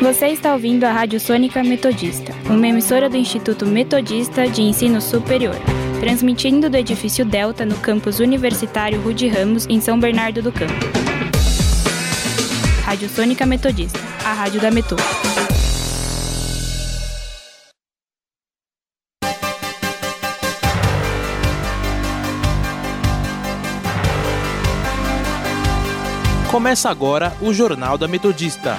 Você está ouvindo a Rádio Sônica Metodista, uma emissora do Instituto Metodista de Ensino Superior, transmitindo do edifício Delta no campus universitário Rude Ramos, em São Bernardo do Campo. Rádio Sônica Metodista, a rádio da Metô. Começa agora o Jornal da Metodista,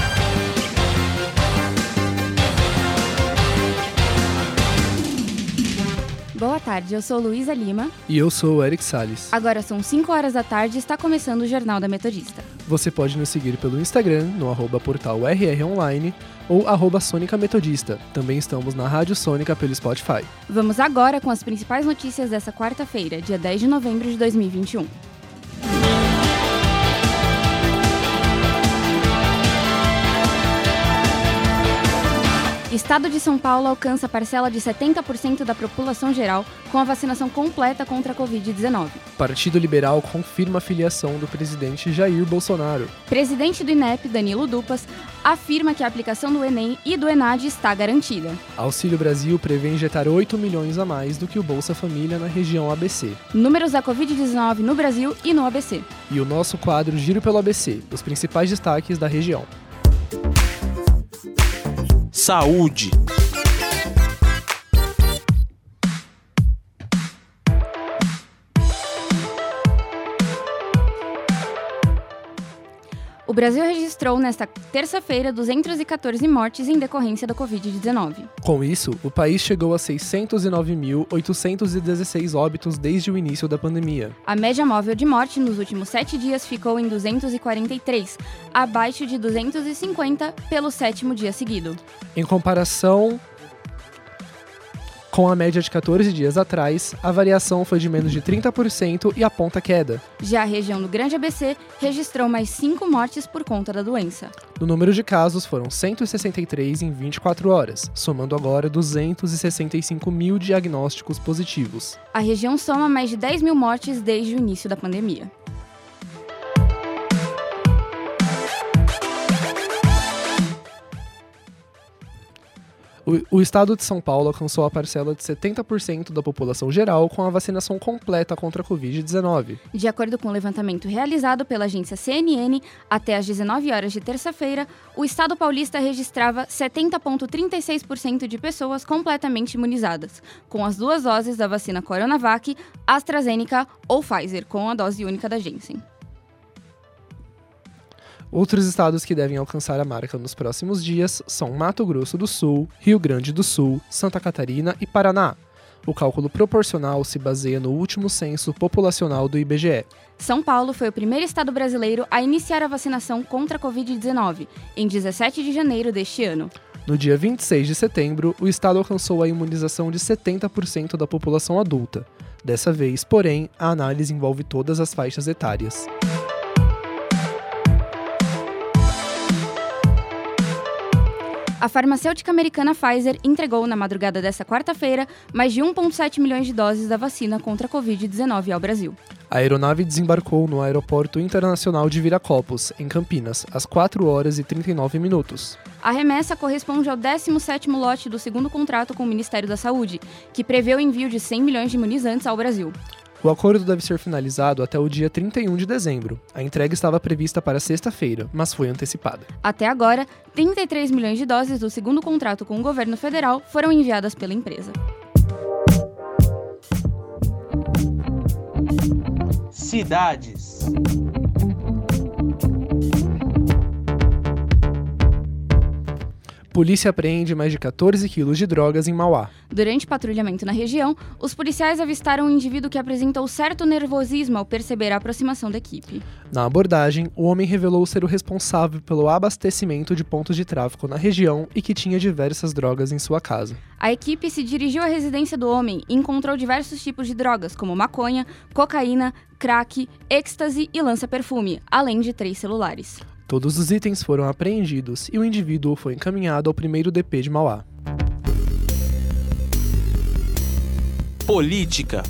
Tarde, eu sou Luísa Lima. E eu sou o Eric Salles. Agora são 5 horas da tarde e está começando o Jornal da Metodista. Você pode nos seguir pelo Instagram, no arroba portal RR Online ou arroba Sônica Metodista. Também estamos na Rádio Sônica pelo Spotify. Vamos agora com as principais notícias dessa quarta-feira, dia 10 de novembro de 2021. Estado de São Paulo alcança parcela de 70% da população geral com a vacinação completa contra a Covid-19. Partido Liberal confirma a filiação do presidente Jair Bolsonaro. Presidente do INEP, Danilo Dupas, afirma que a aplicação do Enem e do Enad está garantida. Auxílio Brasil prevê injetar 8 milhões a mais do que o Bolsa Família na região ABC. Números da Covid-19 no Brasil e no ABC. E o nosso quadro Giro pelo ABC, os principais destaques da região. Saúde. O Brasil registrou nesta terça-feira 214 mortes em decorrência da Covid-19. Com isso, o país chegou a 609.816 óbitos desde o início da pandemia. A média móvel de morte nos últimos sete dias ficou em 243, abaixo de 250 pelo sétimo dia seguido. Em comparação com a média de 14 dias atrás, a variação foi de menos de 30% e aponta queda. Já a região do Grande ABC registrou mais 5 mortes por conta da doença. No número de casos, foram 163 em 24 horas, somando agora 265 mil diagnósticos positivos. A região soma mais de 10 mil mortes desde o início da pandemia. O, estado de São Paulo alcançou a parcela de 70% da população geral com a vacinação completa contra a Covid-19. De acordo com o levantamento realizado pela agência CNN, até às 19 horas de terça-feira, o estado paulista registrava 70,36% de pessoas completamente imunizadas, com as duas doses da vacina Coronavac, AstraZeneca ou Pfizer, com a dose única da Janssen. Outros estados que devem alcançar a marca nos próximos dias são Mato Grosso do Sul, Rio Grande do Sul, Santa Catarina e Paraná. O cálculo proporcional se baseia no último censo populacional do IBGE. São Paulo foi o primeiro estado brasileiro a iniciar a vacinação contra a Covid-19, em 17 de janeiro deste ano. No dia 26 de setembro, o estado alcançou a imunização de 70% da população adulta. Dessa vez, porém, a análise envolve todas as faixas etárias. A farmacêutica americana Pfizer entregou na madrugada desta quarta-feira mais de 1,7 milhões de doses da vacina contra a Covid-19 ao Brasil. A aeronave desembarcou no Aeroporto Internacional de Viracopos, em Campinas, às 4 horas e 39 minutos. A remessa corresponde ao 17º lote do segundo contrato com o Ministério da Saúde, que prevê o envio de 100 milhões de imunizantes ao Brasil. O acordo deve ser finalizado até o dia 31 de dezembro. A entrega estava prevista para sexta-feira, mas foi antecipada. Até agora, 33 milhões de doses do segundo contrato com o governo federal foram enviadas pela empresa. Cidades. Polícia apreende mais de 14 quilos de drogas em Mauá. Durante patrulhamento na região, os policiais avistaram um indivíduo que apresentou certo nervosismo ao perceber a aproximação da equipe. Na abordagem, o homem revelou ser o responsável pelo abastecimento de pontos de tráfico na região e que tinha diversas drogas em sua casa. A equipe se dirigiu à residência do homem e encontrou diversos tipos de drogas, como maconha, cocaína, crack, êxtase e lança-perfume, além de três celulares. Todos os itens foram apreendidos e o indivíduo foi encaminhado ao primeiro DP de Mauá. Política.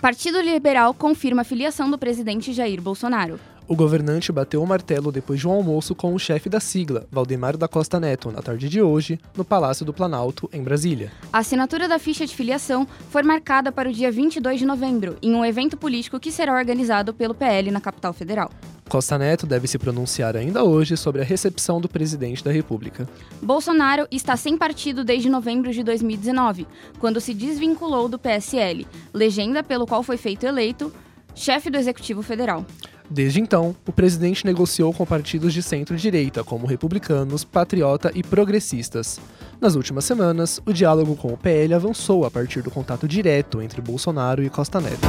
Partido Liberal confirma a filiação do presidente Jair Bolsonaro. O governante bateu o martelo depois de um almoço com o chefe da sigla, Valdemar da Costa Neto, na tarde de hoje, no Palácio do Planalto, em Brasília. A assinatura da ficha de filiação foi marcada para o dia 22 de novembro, em um evento político que será organizado pelo PL na capital federal. Costa Neto deve se pronunciar ainda hoje sobre a recepção do presidente da República. Bolsonaro está sem partido desde novembro de 2019, quando se desvinculou do PSL, legenda pelo qual foi feito eleito chefe do Executivo Federal. Desde então, o presidente negociou com partidos de centro-direita, como republicanos, patriota e progressistas. Nas últimas semanas, o diálogo com o PL avançou a partir do contato direto entre Bolsonaro e Costa Neto.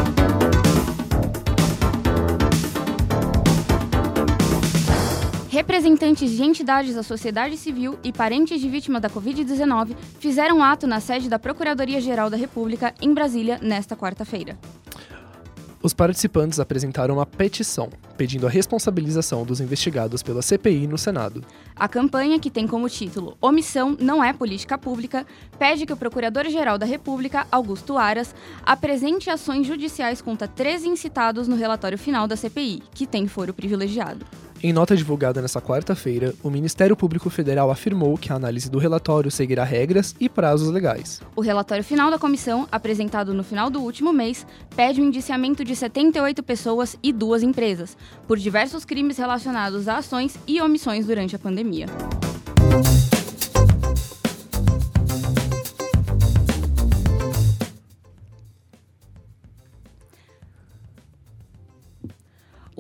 Representantes de entidades da sociedade civil e parentes de vítimas da Covid-19 fizeram ato na sede da Procuradoria-Geral da República, em Brasília, nesta quarta-feira. Os participantes apresentaram uma petição pedindo a responsabilização dos investigados pela CPI no Senado. A campanha, que tem como título Omissão não é política pública, pede que o Procurador-Geral da República, Augusto Aras, apresente ações judiciais contra 13 incitados no relatório final da CPI, que tem foro privilegiado. Em nota divulgada nesta quarta-feira, o Ministério Público Federal afirmou que a análise do relatório seguirá regras e prazos legais. O relatório final da comissão, apresentado no final do último mês, pede o indiciamento de 78 pessoas e duas empresas, por diversos crimes relacionados a ações e omissões durante a pandemia.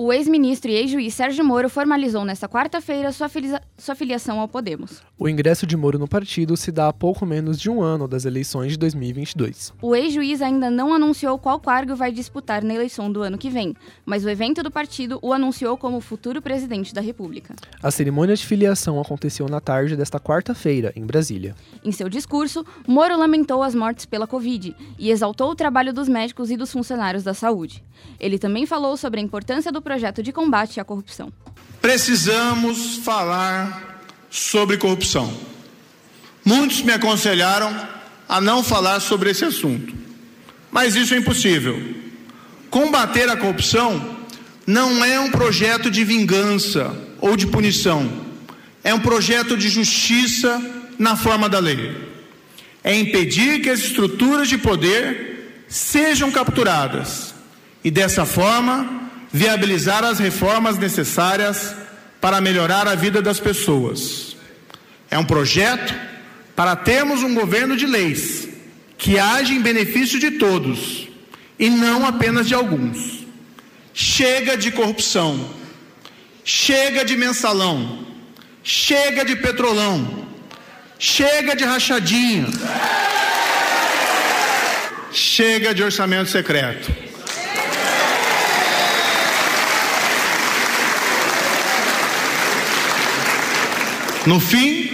O ex-ministro e ex-juiz Sérgio Moro formalizou nesta quarta-feira sua, sua filiação ao Podemos. O ingresso de Moro no partido se dá a pouco menos de um ano das eleições de 2022. O ex-juiz ainda não anunciou qual cargo vai disputar na eleição do ano que vem, mas o evento do partido o anunciou como futuro presidente da República. A cerimônia de filiação aconteceu na tarde desta quarta-feira, em Brasília. Em seu discurso, Moro lamentou as mortes pela Covid e exaltou o trabalho dos médicos e dos funcionários da saúde. Ele também falou sobre a importância do projeto de combate à corrupção. Precisamos falar sobre corrupção. Muitos me aconselharam a não falar sobre esse assunto, mas isso é impossível. Combater a corrupção não é um projeto de vingança ou de punição, é um projeto de justiça na forma da lei. É impedir que as estruturas de poder sejam capturadas e, dessa forma, viabilizar as reformas necessárias para melhorar a vida das pessoas. É um projeto para termos um governo de leis que age em benefício de todos e não apenas de alguns. Chega de corrupção, chega de mensalão, chega de petrolão, chega de rachadinha, chega de orçamento secreto. No fim,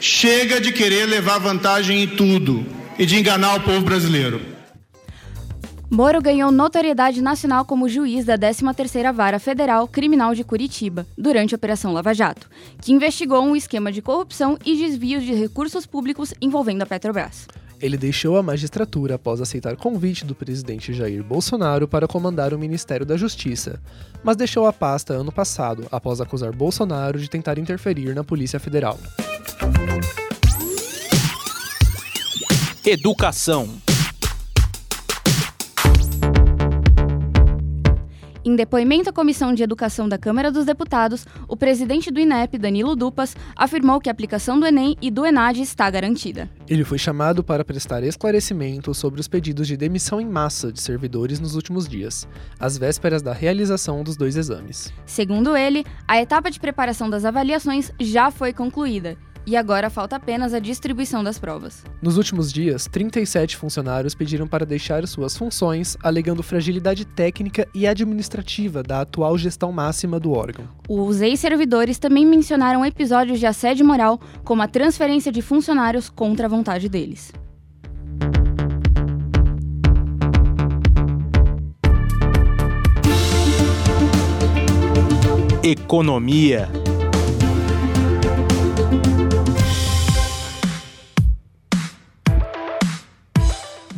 chega de querer levar vantagem em tudo e de enganar o povo brasileiro. Moro ganhou notoriedade nacional como juiz da 13ª Vara Federal Criminal de Curitiba, durante a Operação Lava Jato, que investigou um esquema de corrupção e desvios de recursos públicos envolvendo a Petrobras. Ele deixou a magistratura após aceitar convite do presidente Jair Bolsonaro para comandar o Ministério da Justiça, mas deixou a pasta ano passado após acusar Bolsonaro de tentar interferir na Polícia Federal. Educação. Em depoimento à Comissão de Educação da Câmara dos Deputados, o presidente do INEP, Danilo Dupas, afirmou que a aplicação do Enem e do ENAD está garantida. Ele foi chamado para prestar esclarecimento sobre os pedidos de demissão em massa de servidores nos últimos dias, às vésperas da realização dos dois exames. Segundo ele, a etapa de preparação das avaliações já foi concluída e agora falta apenas a distribuição das provas. Nos últimos dias, 37 funcionários pediram para deixar suas funções, alegando fragilidade técnica e administrativa da atual gestão máxima do órgão. Os ex-servidores também mencionaram episódios de assédio moral, como a transferência de funcionários contra a vontade deles. Economia.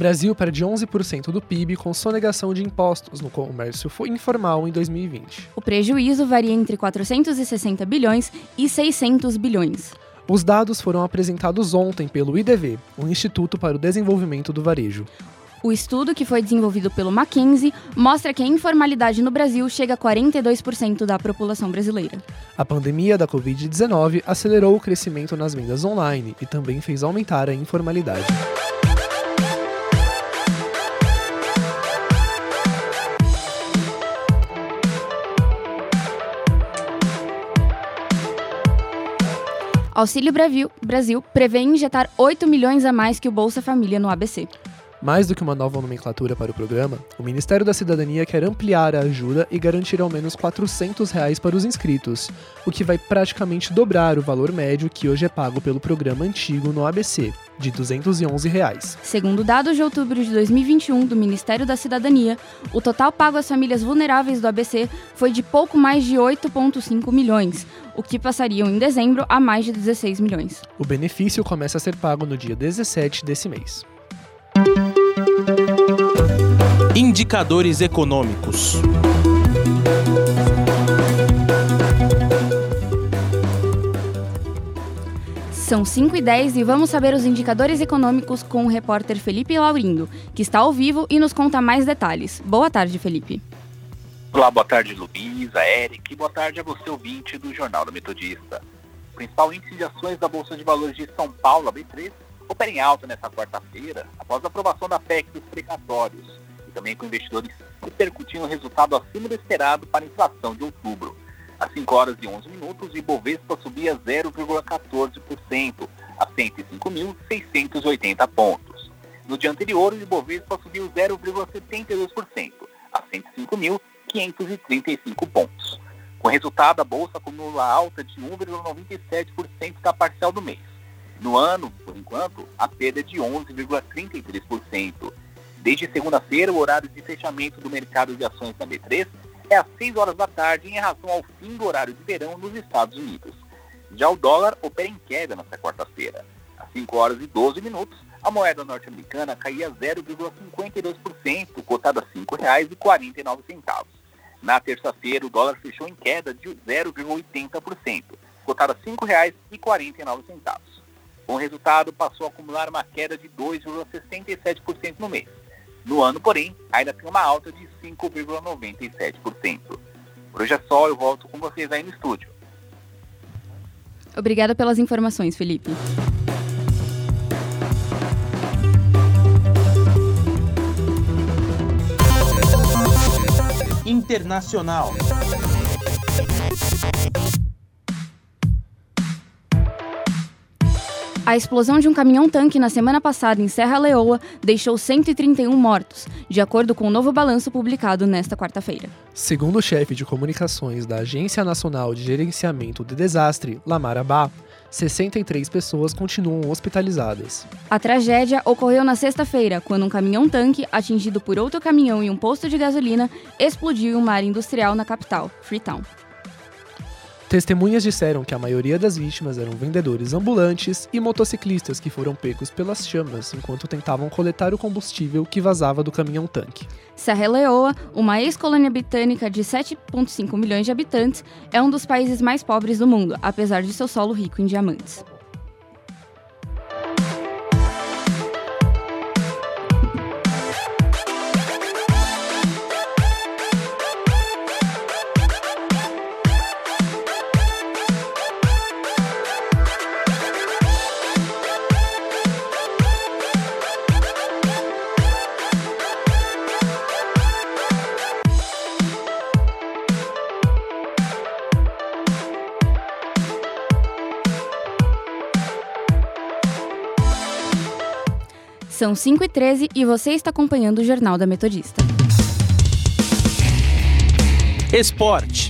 Brasil perde 11% do PIB com sonegação de impostos no comércio informal em 2020. O prejuízo varia entre 460 bilhões e 600 bilhões. Os dados foram apresentados ontem pelo IDV, o Instituto para o Desenvolvimento do Varejo. O estudo, que foi desenvolvido pelo Mackenzie, mostra que a informalidade no Brasil chega a 42% da população brasileira. A pandemia da Covid-19 acelerou o crescimento nas vendas online e também fez aumentar a informalidade. Auxílio Brasil, Brasil prevê injetar 8 milhões a mais que o Bolsa Família no ABC. Mais do que uma nova nomenclatura para o programa, o Ministério da Cidadania quer ampliar a ajuda e garantir ao menos 400 reais para os inscritos, o que vai praticamente dobrar o valor médio que hoje é pago pelo programa antigo no ABC, de 211 reais. Segundo dados de outubro de 2021 do Ministério da Cidadania, o total pago às famílias vulneráveis do ABC foi de pouco mais de 8,5 milhões, o que passariam em dezembro a mais de 16 milhões. O benefício começa a ser pago no dia 17 desse mês. Indicadores econômicos. São 5 e 10 e vamos saber os indicadores econômicos com o repórter Felipe Laurindo, que está ao vivo e nos conta mais detalhes. Boa tarde, Felipe. Olá, boa tarde, Luísa, Eric, e boa tarde a você, ouvinte do Jornal da Metodista. O principal índice de ações da Bolsa de Valores de São Paulo, a B3, opera em alta nesta quarta-feira, após a aprovação da PEC dos precatórios, e também com investidores repercutindo o resultado acima do esperado para a inflação de outubro. Às 5 horas e 11 minutos, o Ibovespa subia 0,14% a 105.680 pontos. No dia anterior, o Ibovespa subiu 0,72% a 105.535 pontos. Com resultado, a Bolsa acumula alta de 1,97% da parcial do mês. No ano, por enquanto, a perda é de 11,33%. Desde segunda-feira, o horário de fechamento do mercado de ações da B3 é às 6 horas da tarde em relação ao fim do horário de verão nos Estados Unidos. Já o dólar opera em queda nesta quarta-feira. Às 5 horas e 12 minutos, a moeda norte-americana caía 0,52%, cotada a R$ 5,49. Na terça-feira, o dólar fechou em queda de 0,80%, cotada a R$ 5,49. Com o resultado, passou a acumular uma queda de 2,67% no mês. No ano, porém, ainda tem uma alta de 5,97%. Por hoje é só, eu volto com vocês aí no estúdio. Obrigada pelas informações, Felipe. Internacional. A explosão de um caminhão-tanque na semana passada em Serra Leoa deixou 131 mortos, de acordo com o um novo balanço publicado nesta quarta-feira. Segundo o chefe de comunicações da Agência Nacional de Gerenciamento de Desastre, Lamar Abá, 63 pessoas continuam hospitalizadas. A tragédia ocorreu na sexta-feira, quando um caminhão-tanque, atingido por outro caminhão em um posto de gasolina, explodiu em uma área industrial na capital, Freetown. Testemunhas disseram que a maioria das vítimas eram vendedores ambulantes e motociclistas que foram pegos pelas chamas enquanto tentavam coletar o combustível que vazava do caminhão-tanque. Serra Leoa, uma ex-colônia britânica de 7,5 milhões de habitantes, é um dos países mais pobres do mundo, apesar de seu solo rico em diamantes. São 5 e 13 e você está acompanhando o Jornal da Metodista. Esporte.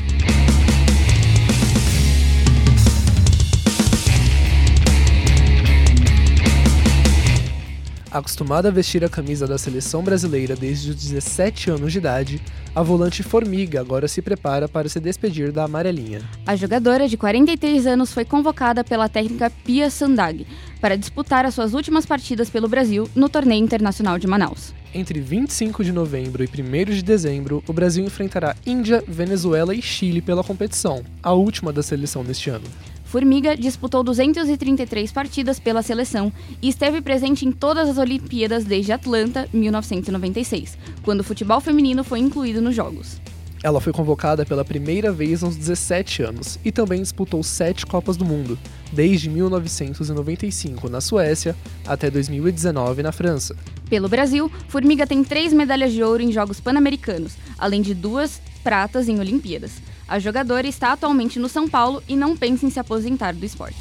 Acostumada a vestir a camisa da seleção brasileira desde os 17 anos de idade, a volante Formiga agora se prepara para se despedir da amarelinha. A jogadora de 43 anos foi convocada pela técnica Pia Sandag para disputar as suas últimas partidas pelo Brasil no Torneio Internacional de Manaus. Entre 25 de novembro e 1 de dezembro, o Brasil enfrentará Índia, Venezuela e Chile pela competição, a última da seleção neste ano. Formiga disputou 233 partidas pela seleção e esteve presente em todas as Olimpíadas desde Atlanta, 1996, quando o futebol feminino foi incluído nos Jogos. Ela foi convocada pela primeira vez aos 17 anos e também disputou sete Copas do Mundo, desde 1995 na Suécia até 2019 na França. Pelo Brasil, Formiga tem três medalhas de ouro em Jogos Pan-Americanos, além de duas pratas em Olimpíadas. A jogadora está atualmente no São Paulo e não pensa em se aposentar do esporte.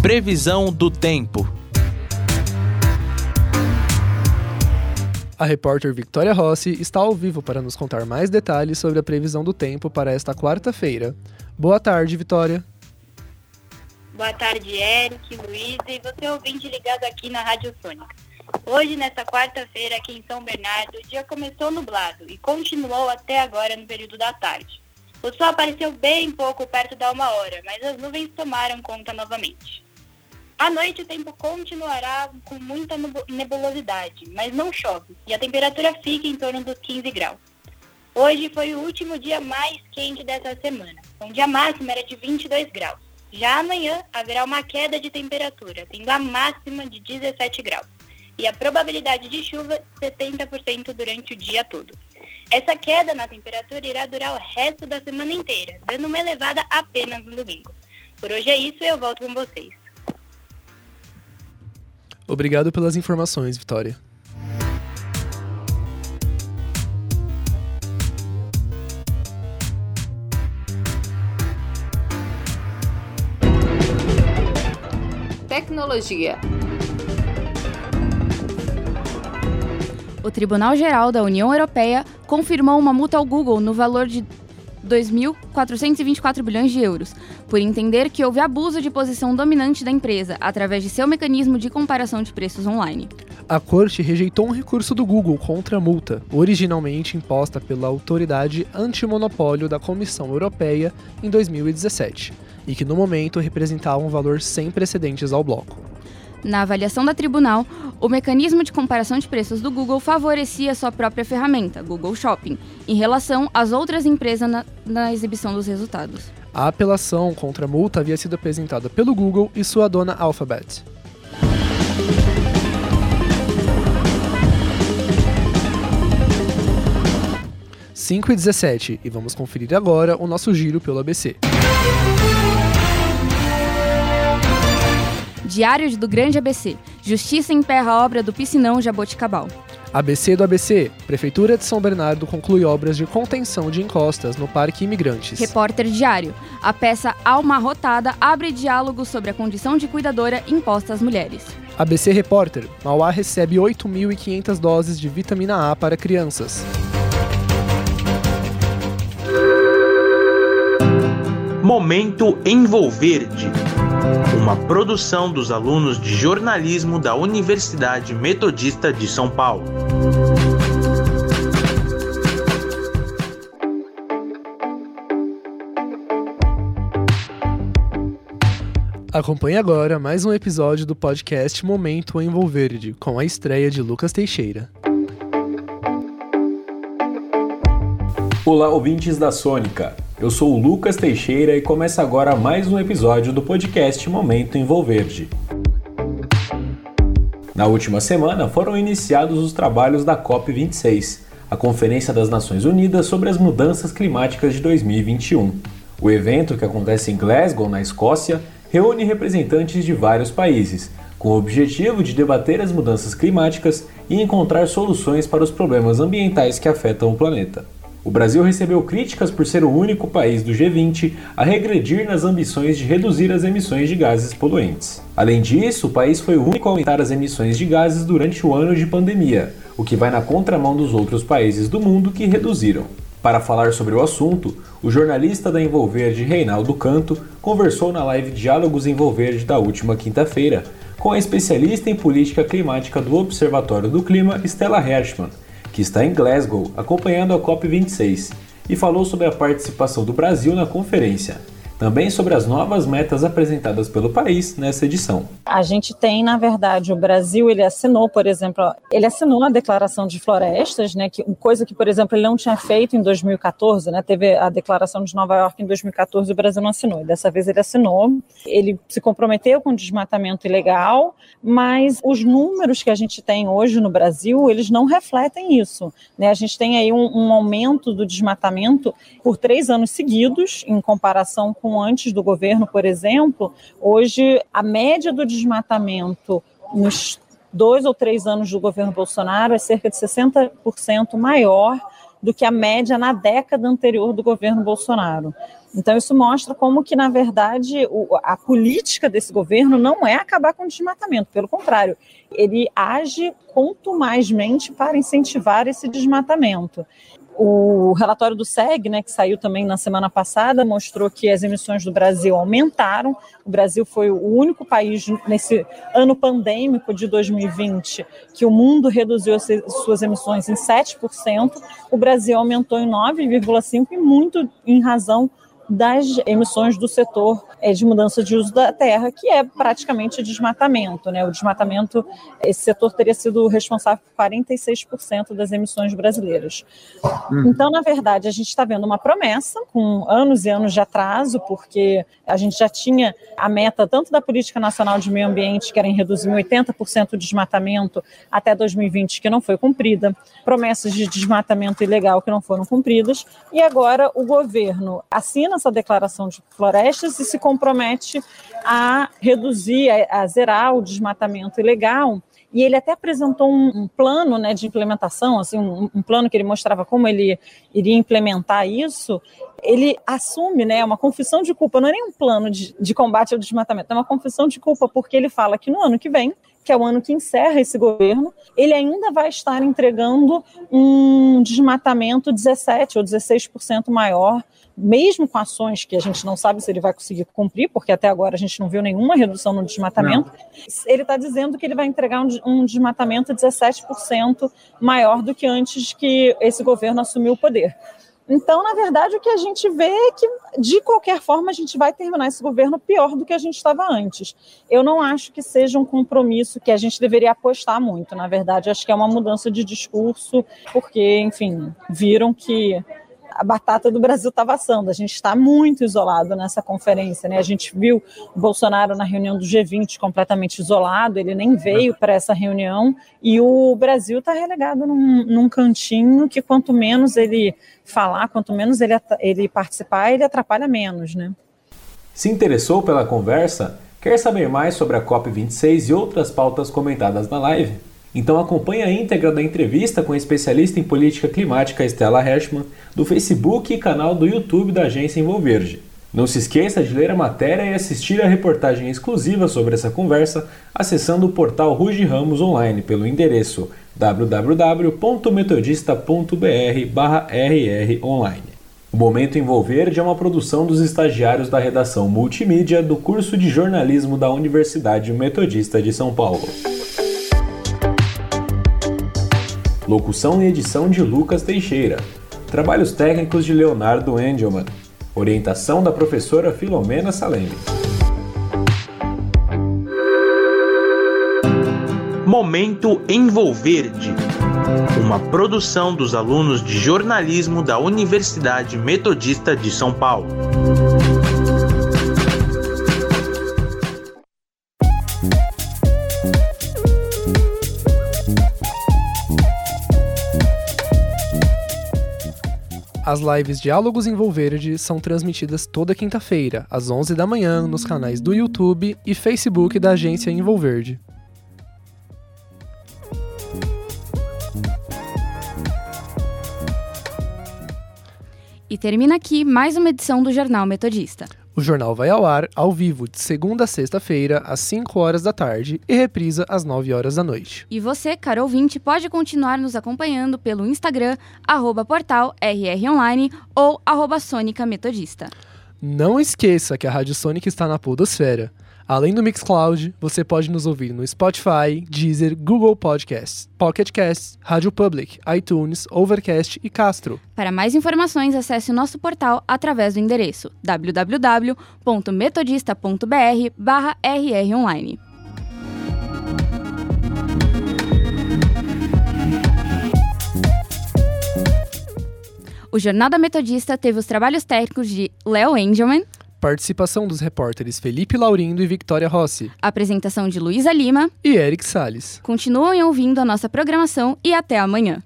Previsão do tempo. A repórter Victoria Rossi está ao vivo para nos contar mais detalhes sobre a previsão do tempo para esta quarta-feira. Boa tarde, Vitória. Boa tarde, Eric, Luiz e você ouvinte ligado aqui na Rádio Sônica. Hoje, nesta quarta-feira, aqui em São Bernardo, o dia começou nublado e continuou até agora no período da tarde. O sol apareceu bem pouco perto da uma hora, mas as nuvens tomaram conta novamente. À noite, o tempo continuará com muita nebulosidade, mas não chove, e a temperatura fica em torno dos 15 graus. Hoje foi o último dia mais quente dessa semana, onde a máxima era de 22 graus. Já amanhã haverá uma queda de temperatura, tendo a máxima de 17 graus e a probabilidade de chuva 70% durante o dia todo. Essa queda na temperatura irá durar o resto da semana inteira, dando uma elevada apenas no domingo. Por hoje é isso e eu volto com vocês. Obrigado pelas informações, Vitória. Tecnologia. O Tribunal Geral da União Europeia confirmou uma multa ao Google no valor de 2.424 bilhões de euros, por entender que houve abuso de posição dominante da empresa através de seu mecanismo de comparação de preços online. A corte rejeitou um recurso do Google contra a multa, originalmente imposta pela Autoridade Antimonopólio da Comissão Europeia em 2017, e que no momento representava um valor sem precedentes ao bloco. Na avaliação da tribunal, o mecanismo de comparação de preços do Google favorecia sua própria ferramenta, Google Shopping, em relação às outras empresas na, na exibição dos resultados. A apelação contra a multa havia sido apresentada pelo Google e sua dona Alphabet. Cinco e 17 e vamos conferir agora o nosso giro pelo ABC. Diário do Grande ABC. Justiça emperra a obra do piscinão Jaboticabal. ABC do ABC. Prefeitura de São Bernardo conclui obras de contenção de encostas no Parque Imigrantes. Repórter Diário. A peça Alma Rotada abre diálogo sobre a condição de cuidadora imposta às mulheres. ABC Repórter. Mauá recebe 8.500 doses de vitamina A para crianças. Momento Envolverde uma produção dos alunos de jornalismo da Universidade Metodista de São Paulo. Acompanhe agora mais um episódio do podcast Momento Envolverde, com a estreia de Lucas Teixeira. Olá, ouvintes da Sônica. Eu sou o Lucas Teixeira e começa agora mais um episódio do podcast Momento Envolverde. Na última semana foram iniciados os trabalhos da COP26, a Conferência das Nações Unidas sobre as Mudanças Climáticas de 2021. O evento, que acontece em Glasgow, na Escócia, reúne representantes de vários países, com o objetivo de debater as mudanças climáticas e encontrar soluções para os problemas ambientais que afetam o planeta. O Brasil recebeu críticas por ser o único país do G20 a regredir nas ambições de reduzir as emissões de gases poluentes. Além disso, o país foi o único a aumentar as emissões de gases durante o ano de pandemia, o que vai na contramão dos outros países do mundo que reduziram. Para falar sobre o assunto, o jornalista da Envolverde, Reinaldo Canto, conversou na live Diálogos Envolverde da última quinta-feira com a especialista em política climática do Observatório do Clima, Stella Hershman, que está em Glasgow acompanhando a COP26, e falou sobre a participação do Brasil na conferência também sobre as novas metas apresentadas pelo país nessa edição. A gente tem, na verdade, o Brasil, ele assinou, por exemplo, ele assinou a declaração de florestas, né, que coisa que, por exemplo, ele não tinha feito em 2014, né, teve a declaração de Nova York em 2014 e o Brasil não assinou. Dessa vez ele assinou. Ele se comprometeu com o desmatamento ilegal, mas os números que a gente tem hoje no Brasil, eles não refletem isso, né? A gente tem aí um, um aumento do desmatamento por três anos seguidos, em comparação com com antes do governo, por exemplo, hoje a média do desmatamento nos dois ou três anos do governo Bolsonaro é cerca de 60% maior do que a média na década anterior do governo Bolsonaro. Então isso mostra como que na verdade a política desse governo não é acabar com o desmatamento, pelo contrário, ele age contumazmente para incentivar esse desmatamento. O relatório do SEG, né, que saiu também na semana passada, mostrou que as emissões do Brasil aumentaram. O Brasil foi o único país nesse ano pandêmico de 2020 que o mundo reduziu as suas emissões em 7%. O Brasil aumentou em 9,5% e muito em razão das emissões do setor é, de mudança de uso da terra, que é praticamente desmatamento. Né? O desmatamento, esse setor teria sido responsável por 46% das emissões brasileiras. Hum. Então, na verdade, a gente está vendo uma promessa com anos e anos de atraso, porque a gente já tinha a meta tanto da Política Nacional de Meio Ambiente, que era em reduzir 80% o desmatamento até 2020, que não foi cumprida, promessas de desmatamento ilegal que não foram cumpridas, e agora o governo assina essa declaração de florestas e se compromete a reduzir, a, a zerar o desmatamento ilegal. E ele até apresentou um, um plano né, de implementação, assim, um, um, plano que ele mostrava como ele iria implementar isso. Ele assume né, uma confissão de culpa, não é nem um plano de, de combate ao desmatamento, é uma confissão de culpa, porque ele fala que no ano que vem que é o ano que encerra esse governo, ele ainda vai estar entregando um desmatamento 17 ou 16% maior mesmo com ações que a gente não sabe se ele vai conseguir cumprir, porque até agora a gente não viu nenhuma redução no desmatamento, não. ele está dizendo que ele vai entregar um, um desmatamento 17% maior do que antes que esse governo assumiu o poder. Então, na verdade, o que a gente vê é que, de qualquer forma, a gente vai terminar esse governo pior do que a gente estava antes. Eu não acho que seja um compromisso que a gente deveria apostar muito. Na verdade, acho que é uma mudança de discurso, porque, enfim, viram que a batata do Brasil estava assando. A gente está muito isolado nessa conferência, né? A gente viu o Bolsonaro na reunião do G20 completamente isolado, ele nem veio para essa reunião e o Brasil está relegado num, num, cantinho que quanto menos ele falar, quanto menos ele, ele participar, ele atrapalha menos, né? Se interessou pela conversa? Quer saber mais sobre a COP26 e outras pautas comentadas na live? Então acompanhe a íntegra da entrevista com a especialista em política climática Stella Hershman do Facebook e canal do YouTube da agência Envolverde. Não se esqueça de ler a matéria e assistir a reportagem exclusiva sobre essa conversa acessando o portal Ruge Ramos online pelo endereço www.metodista.br/rronline. O Momento Envolverde é uma produção dos estagiários da redação multimídia do curso de jornalismo da Universidade Metodista de São Paulo. Locução e edição de Lucas Teixeira. Trabalhos técnicos de Leonardo Engelman. Orientação da professora Filomena Saleme. Momento Envolverde. Uma produção dos alunos de jornalismo da Universidade Metodista de São Paulo. As lives Diálogos em Volverde são transmitidas toda quinta-feira, às 11 da manhã, nos canais do YouTube e Facebook da agência Envolverde. E termina aqui mais uma edição do Jornal Metodista. O jornal vai ao ar ao vivo de segunda a sexta-feira, às 5 horas da tarde e reprisa às 9 horas da noite. E você, caro ouvinte, pode continuar nos acompanhando pelo Instagram, arroba portal rronline ou arroba Sônica Metodista. Não esqueça que a Rádio Sônica está na Podosfera. Além do Mixcloud, você pode nos ouvir no Spotify, Deezer, Google Podcasts, Pocket Casts, Rádio Public, iTunes, Overcast e Castro. Para mais informações, acesse o nosso portal através do endereço www.metodista.br/rronline. O Jornada Metodista teve os trabalhos técnicos de Léo Engelman, Participação dos repórteres Felipe Laurindo e Victoria Rossi. apresentação de Luísa Lima. E Eric Salles. Continuem ouvindo a nossa programação e até amanhã.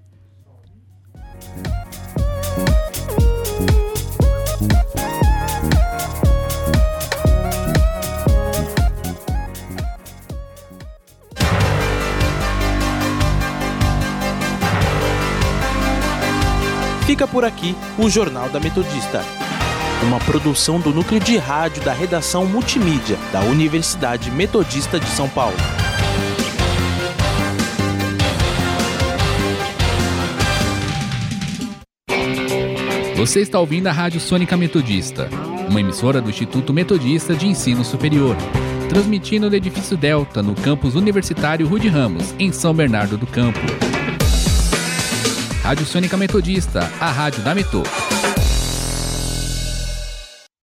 Fica por aqui o Jornal da Metodista. Uma produção do núcleo de rádio da redação multimídia da Universidade Metodista de São Paulo. Você está ouvindo a Rádio Sônica Metodista, uma emissora do Instituto Metodista de Ensino Superior, transmitindo do edifício Delta, no campus universitário Rude Ramos, em São Bernardo do Campo. Rádio Sônica Metodista, a rádio da Metô.